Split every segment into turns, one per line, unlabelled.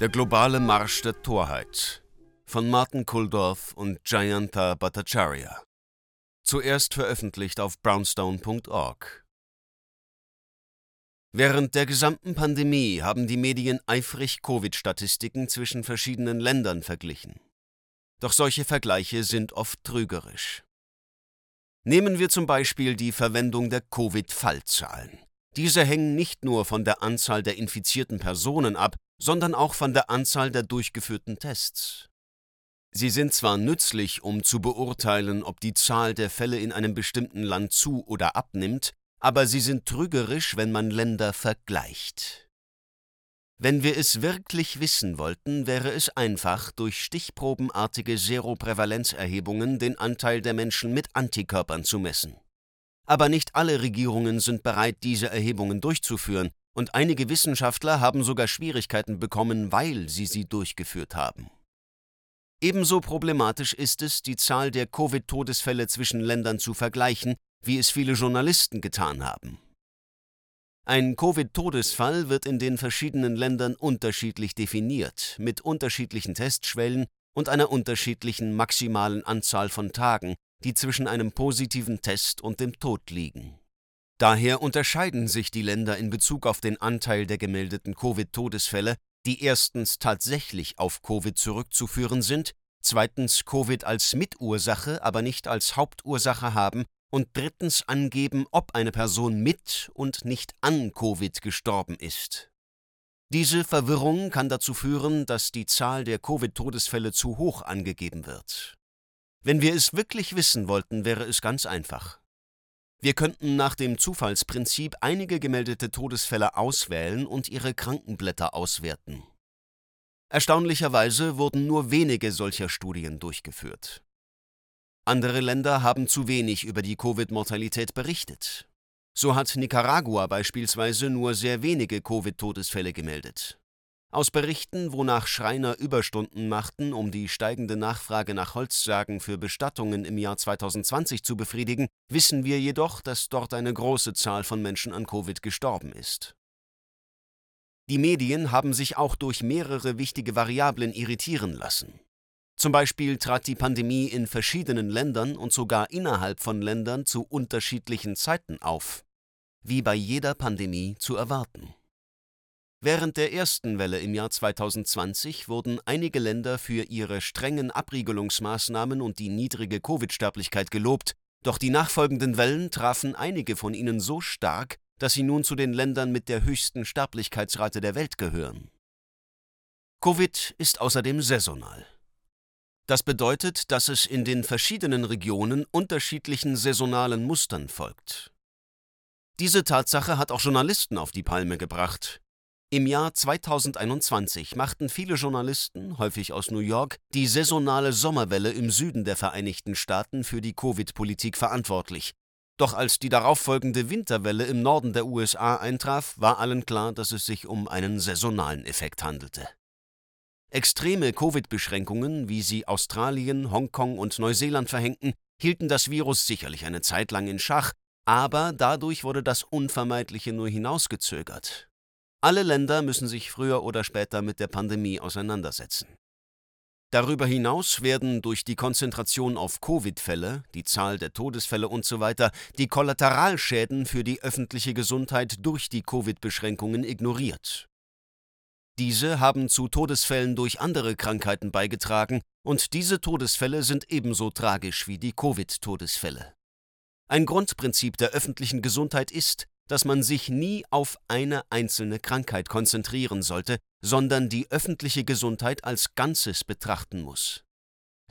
Der globale Marsch der Torheit von Martin Kulldorff und Jayanta Bhattacharya. Zuerst veröffentlicht auf brownstone.org. Während der gesamten Pandemie haben die Medien eifrig Covid-Statistiken zwischen verschiedenen Ländern verglichen. Doch solche Vergleiche sind oft trügerisch. Nehmen wir zum Beispiel die Verwendung der Covid-Fallzahlen. Diese hängen nicht nur von der Anzahl der infizierten Personen ab, sondern auch von der Anzahl der durchgeführten Tests. Sie sind zwar nützlich, um zu beurteilen, ob die Zahl der Fälle in einem bestimmten Land zu oder abnimmt, aber sie sind trügerisch, wenn man Länder vergleicht. Wenn wir es wirklich wissen wollten, wäre es einfach, durch stichprobenartige Seroprävalenzerhebungen den Anteil der Menschen mit Antikörpern zu messen. Aber nicht alle Regierungen sind bereit, diese Erhebungen durchzuführen, und einige Wissenschaftler haben sogar Schwierigkeiten bekommen, weil sie sie durchgeführt haben. Ebenso problematisch ist es, die Zahl der Covid-Todesfälle zwischen Ländern zu vergleichen, wie es viele Journalisten getan haben. Ein Covid-Todesfall wird in den verschiedenen Ländern unterschiedlich definiert, mit unterschiedlichen Testschwellen und einer unterschiedlichen maximalen Anzahl von Tagen, die zwischen einem positiven Test und dem Tod liegen. Daher unterscheiden sich die Länder in Bezug auf den Anteil der gemeldeten Covid-Todesfälle, die erstens tatsächlich auf Covid zurückzuführen sind, zweitens Covid als Mitursache, aber nicht als Hauptursache haben und drittens angeben, ob eine Person mit und nicht an Covid gestorben ist. Diese Verwirrung kann dazu führen, dass die Zahl der Covid-Todesfälle zu hoch angegeben wird. Wenn wir es wirklich wissen wollten, wäre es ganz einfach. Wir könnten nach dem Zufallsprinzip einige gemeldete Todesfälle auswählen und ihre Krankenblätter auswerten. Erstaunlicherweise wurden nur wenige solcher Studien durchgeführt. Andere Länder haben zu wenig über die Covid-Mortalität berichtet. So hat Nicaragua beispielsweise nur sehr wenige Covid-Todesfälle gemeldet. Aus Berichten, wonach Schreiner Überstunden machten, um die steigende Nachfrage nach Holzsärgen für Bestattungen im Jahr 2020 zu befriedigen, wissen wir jedoch, dass dort eine große Zahl von Menschen an Covid gestorben ist. Die Medien haben sich auch durch mehrere wichtige Variablen irritieren lassen. Zum Beispiel trat die Pandemie in verschiedenen Ländern und sogar innerhalb von Ländern zu unterschiedlichen Zeiten auf, wie bei jeder Pandemie zu erwarten. Während der ersten Welle im Jahr 2020 wurden einige Länder für ihre strengen Abriegelungsmaßnahmen und die niedrige Covid-Sterblichkeit gelobt, doch die nachfolgenden Wellen trafen einige von ihnen so stark, dass sie nun zu den Ländern mit der höchsten Sterblichkeitsrate der Welt gehören. Covid ist außerdem saisonal. Das bedeutet, dass es in den verschiedenen Regionen unterschiedlichen saisonalen Mustern folgt. Diese Tatsache hat auch Journalisten auf die Palme gebracht, im Jahr 2021 machten viele Journalisten, häufig aus New York, die saisonale Sommerwelle im Süden der Vereinigten Staaten für die Covid-Politik verantwortlich. Doch als die darauffolgende Winterwelle im Norden der USA eintraf, war allen klar, dass es sich um einen saisonalen Effekt handelte. Extreme Covid-Beschränkungen, wie sie Australien, Hongkong und Neuseeland verhängten, hielten das Virus sicherlich eine Zeit lang in Schach, aber dadurch wurde das Unvermeidliche nur hinausgezögert. Alle Länder müssen sich früher oder später mit der Pandemie auseinandersetzen. Darüber hinaus werden durch die Konzentration auf Covid-Fälle, die Zahl der Todesfälle usw. So die Kollateralschäden für die öffentliche Gesundheit durch die Covid-Beschränkungen ignoriert. Diese haben zu Todesfällen durch andere Krankheiten beigetragen, und diese Todesfälle sind ebenso tragisch wie die Covid-Todesfälle. Ein Grundprinzip der öffentlichen Gesundheit ist, dass man sich nie auf eine einzelne Krankheit konzentrieren sollte, sondern die öffentliche Gesundheit als Ganzes betrachten muss.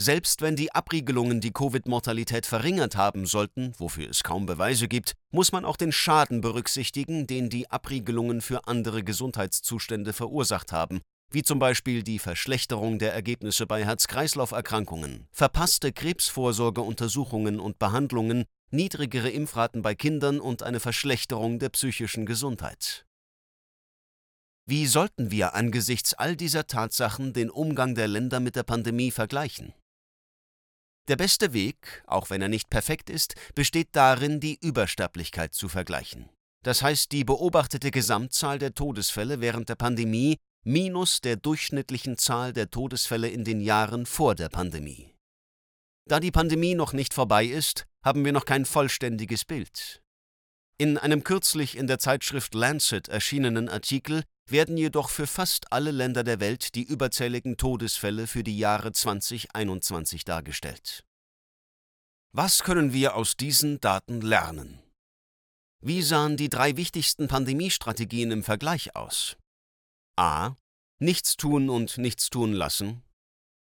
Selbst wenn die Abriegelungen die Covid-Mortalität verringert haben sollten, wofür es kaum Beweise gibt, muss man auch den Schaden berücksichtigen, den die Abriegelungen für andere Gesundheitszustände verursacht haben, wie zum Beispiel die Verschlechterung der Ergebnisse bei Herz-Kreislauf-Erkrankungen, verpasste Krebsvorsorgeuntersuchungen und Behandlungen niedrigere Impfraten bei Kindern und eine Verschlechterung der psychischen Gesundheit. Wie sollten wir angesichts all dieser Tatsachen den Umgang der Länder mit der Pandemie vergleichen? Der beste Weg, auch wenn er nicht perfekt ist, besteht darin, die Übersterblichkeit zu vergleichen. Das heißt, die beobachtete Gesamtzahl der Todesfälle während der Pandemie minus der durchschnittlichen Zahl der Todesfälle in den Jahren vor der Pandemie. Da die Pandemie noch nicht vorbei ist, haben wir noch kein vollständiges Bild. In einem kürzlich in der Zeitschrift Lancet erschienenen Artikel werden jedoch für fast alle Länder der Welt die überzähligen Todesfälle für die Jahre 2021 dargestellt. Was können wir aus diesen Daten lernen? Wie sahen die drei wichtigsten Pandemiestrategien im Vergleich aus? A. Nichts tun und nichts tun lassen.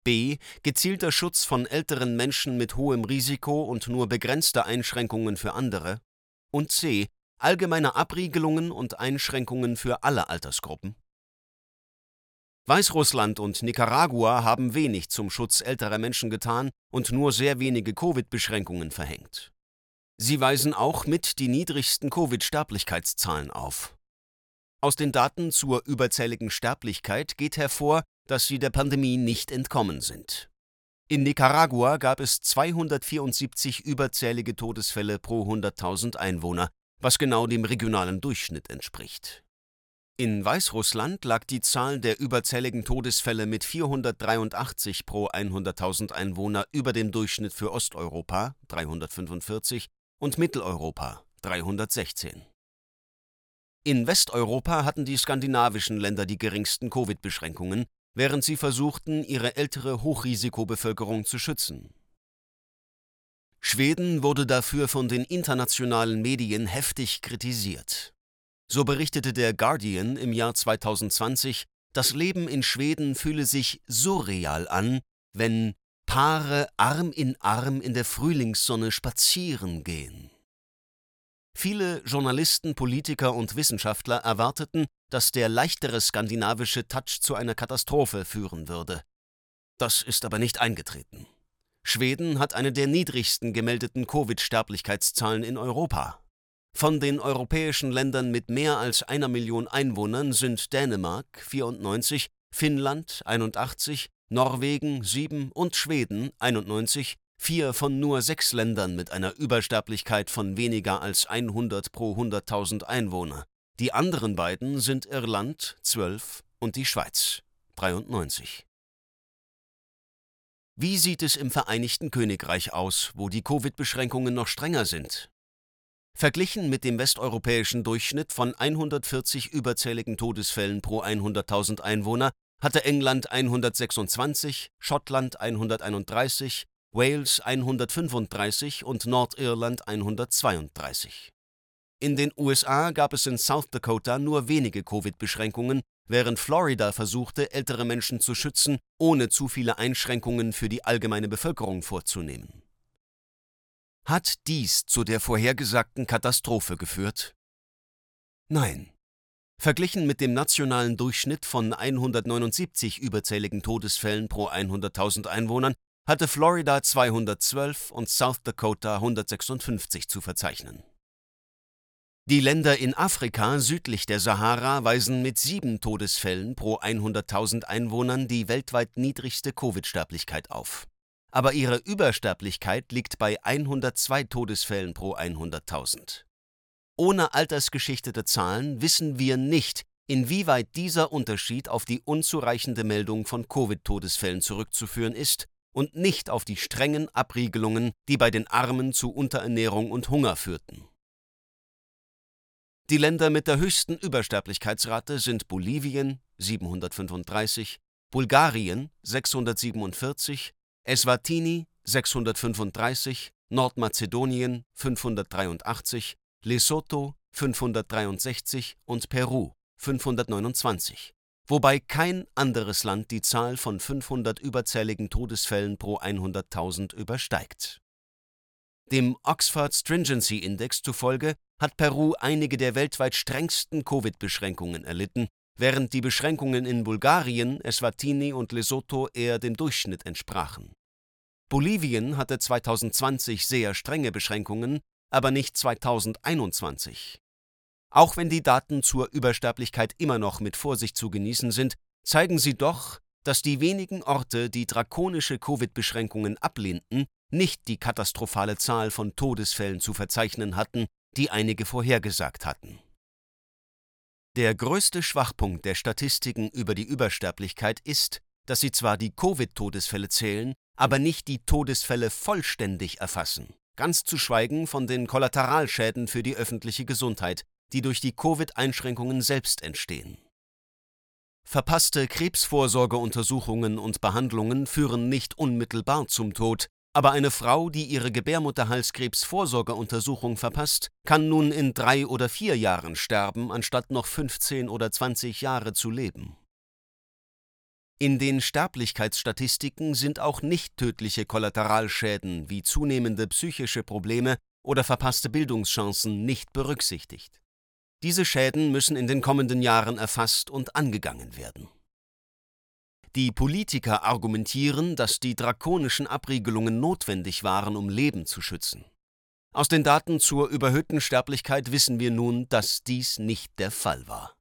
B. Gezielter Schutz von älteren Menschen mit hohem Risiko und nur begrenzte Einschränkungen für andere. Und C. Allgemeine Abriegelungen und Einschränkungen für alle Altersgruppen. Weißrussland und Nicaragua haben wenig zum Schutz älterer Menschen getan und nur sehr wenige Covid-Beschränkungen verhängt. Sie weisen auch mit die niedrigsten Covid-Sterblichkeitszahlen auf. Aus den Daten zur überzähligen Sterblichkeit geht hervor, dass sie der Pandemie nicht entkommen sind. In Nicaragua gab es 274 überzählige Todesfälle pro 100.000 Einwohner, was genau dem regionalen Durchschnitt entspricht. In Weißrussland lag die Zahl der überzähligen Todesfälle mit 483 pro 100.000 Einwohner über dem Durchschnitt für Osteuropa 345 und Mitteleuropa 316. In Westeuropa hatten die skandinavischen Länder die geringsten Covid-Beschränkungen, während sie versuchten, ihre ältere Hochrisikobevölkerung zu schützen. Schweden wurde dafür von den internationalen Medien heftig kritisiert. So berichtete der Guardian im Jahr 2020, das Leben in Schweden fühle sich surreal an, wenn Paare Arm in Arm in der Frühlingssonne spazieren gehen. Viele Journalisten, Politiker und Wissenschaftler erwarteten, dass der leichtere skandinavische Touch zu einer Katastrophe führen würde. Das ist aber nicht eingetreten. Schweden hat eine der niedrigsten gemeldeten Covid-Sterblichkeitszahlen in Europa. Von den europäischen Ländern mit mehr als einer Million Einwohnern sind Dänemark 94, Finnland 81, Norwegen 7 und Schweden 91, vier von nur sechs Ländern mit einer Übersterblichkeit von weniger als 100 pro 100.000 Einwohner. Die anderen beiden sind Irland 12 und die Schweiz 93. Wie sieht es im Vereinigten Königreich aus, wo die Covid-Beschränkungen noch strenger sind? Verglichen mit dem westeuropäischen Durchschnitt von 140 überzähligen Todesfällen pro 100.000 Einwohner hatte England 126, Schottland 131, Wales 135 und Nordirland 132. In den USA gab es in South Dakota nur wenige Covid-Beschränkungen, während Florida versuchte, ältere Menschen zu schützen, ohne zu viele Einschränkungen für die allgemeine Bevölkerung vorzunehmen. Hat dies zu der vorhergesagten Katastrophe geführt? Nein. Verglichen mit dem nationalen Durchschnitt von 179 überzähligen Todesfällen pro 100.000 Einwohnern hatte Florida 212 und South Dakota 156 zu verzeichnen. Die Länder in Afrika südlich der Sahara weisen mit sieben Todesfällen pro 100.000 Einwohnern die weltweit niedrigste Covid-Sterblichkeit auf. Aber ihre Übersterblichkeit liegt bei 102 Todesfällen pro 100.000. Ohne altersgeschichtete Zahlen wissen wir nicht, inwieweit dieser Unterschied auf die unzureichende Meldung von Covid-Todesfällen zurückzuführen ist und nicht auf die strengen Abriegelungen, die bei den Armen zu Unterernährung und Hunger führten. Die Länder mit der höchsten Übersterblichkeitsrate sind Bolivien 735, Bulgarien 647, Eswatini 635, Nordmazedonien 583, Lesotho 563 und Peru 529, wobei kein anderes Land die Zahl von 500 überzähligen Todesfällen pro 100.000 übersteigt. Dem Oxford Stringency Index zufolge hat Peru einige der weltweit strengsten Covid-Beschränkungen erlitten, während die Beschränkungen in Bulgarien, Eswatini und Lesotho eher dem Durchschnitt entsprachen. Bolivien hatte 2020 sehr strenge Beschränkungen, aber nicht 2021. Auch wenn die Daten zur Übersterblichkeit immer noch mit Vorsicht zu genießen sind, zeigen sie doch, dass die wenigen Orte, die drakonische Covid-Beschränkungen ablehnten, nicht die katastrophale Zahl von Todesfällen zu verzeichnen hatten, die einige vorhergesagt hatten. Der größte Schwachpunkt der Statistiken über die Übersterblichkeit ist, dass sie zwar die Covid-Todesfälle zählen, aber nicht die Todesfälle vollständig erfassen, ganz zu schweigen von den Kollateralschäden für die öffentliche Gesundheit, die durch die Covid-Einschränkungen selbst entstehen. Verpasste Krebsvorsorgeuntersuchungen und Behandlungen führen nicht unmittelbar zum Tod, aber eine Frau, die ihre Gebärmutterhalskrebsvorsorgeuntersuchung verpasst, kann nun in drei oder vier Jahren sterben, anstatt noch 15 oder 20 Jahre zu leben. In den Sterblichkeitsstatistiken sind auch nicht tödliche Kollateralschäden wie zunehmende psychische Probleme oder verpasste Bildungschancen nicht berücksichtigt. Diese Schäden müssen in den kommenden Jahren erfasst und angegangen werden. Die Politiker argumentieren, dass die drakonischen Abriegelungen notwendig waren, um Leben zu schützen. Aus den Daten zur überhöhten Sterblichkeit wissen wir nun, dass dies nicht der Fall war.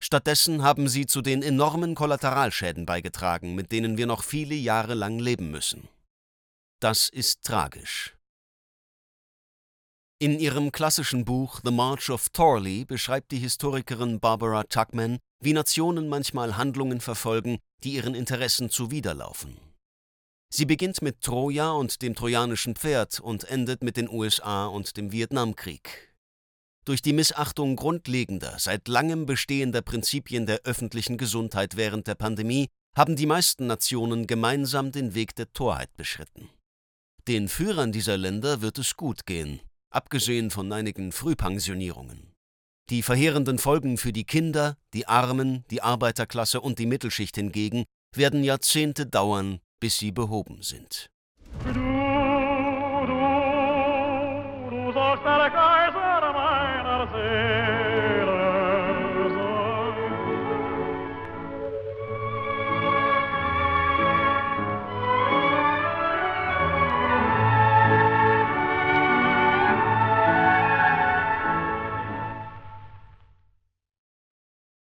Stattdessen haben sie zu den enormen Kollateralschäden beigetragen, mit denen wir noch viele Jahre lang leben müssen. Das ist tragisch. In ihrem klassischen Buch The March of Thorley beschreibt die Historikerin Barbara Tuckman wie Nationen manchmal Handlungen verfolgen, die ihren Interessen zuwiderlaufen. Sie beginnt mit Troja und dem trojanischen Pferd und endet mit den USA und dem Vietnamkrieg. Durch die Missachtung grundlegender, seit langem bestehender Prinzipien der öffentlichen Gesundheit während der Pandemie haben die meisten Nationen gemeinsam den Weg der Torheit beschritten. Den Führern dieser Länder wird es gut gehen, abgesehen von einigen Frühpensionierungen. Die verheerenden Folgen für die Kinder, die Armen, die Arbeiterklasse und die Mittelschicht hingegen werden Jahrzehnte dauern, bis sie behoben sind.